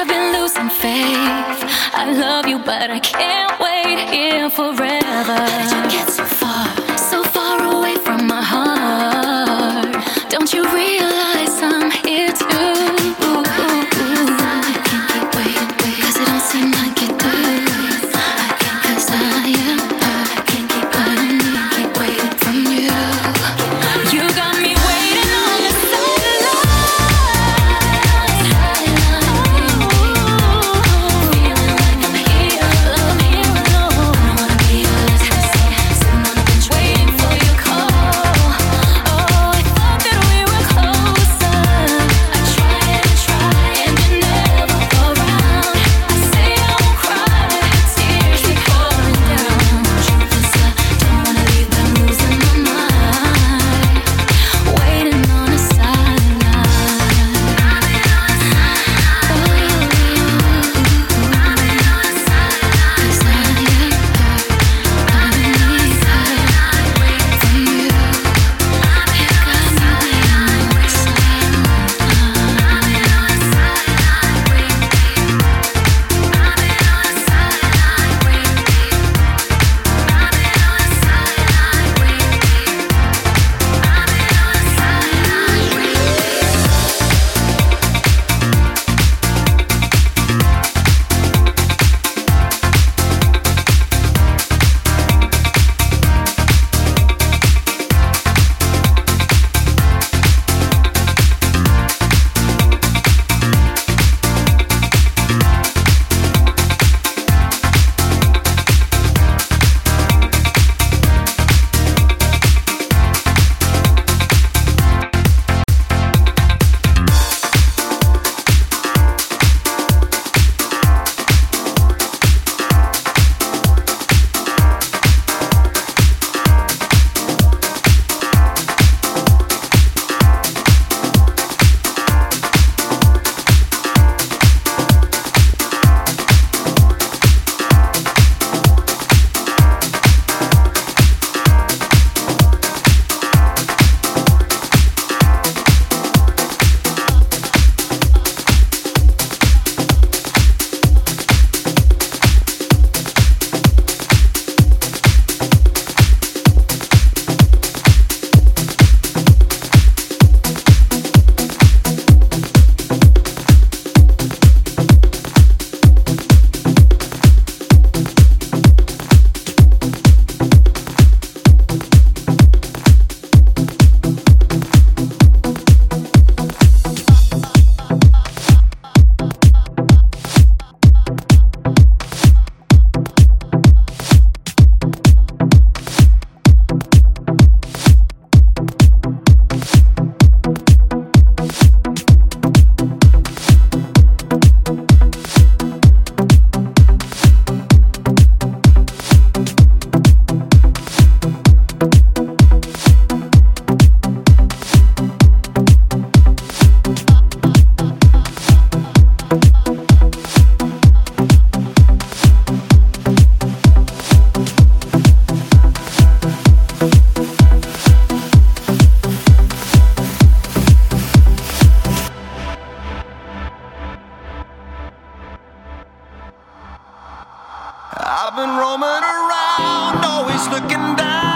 I've been losing faith. I love you, but I can't wait here forever. Did you get so far? I've been roaming around, always looking down.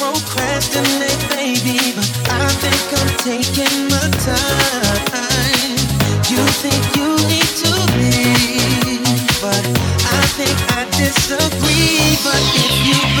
procrastinate, baby, but I think I'm taking my time. You think you need to leave, but I think I disagree. But if you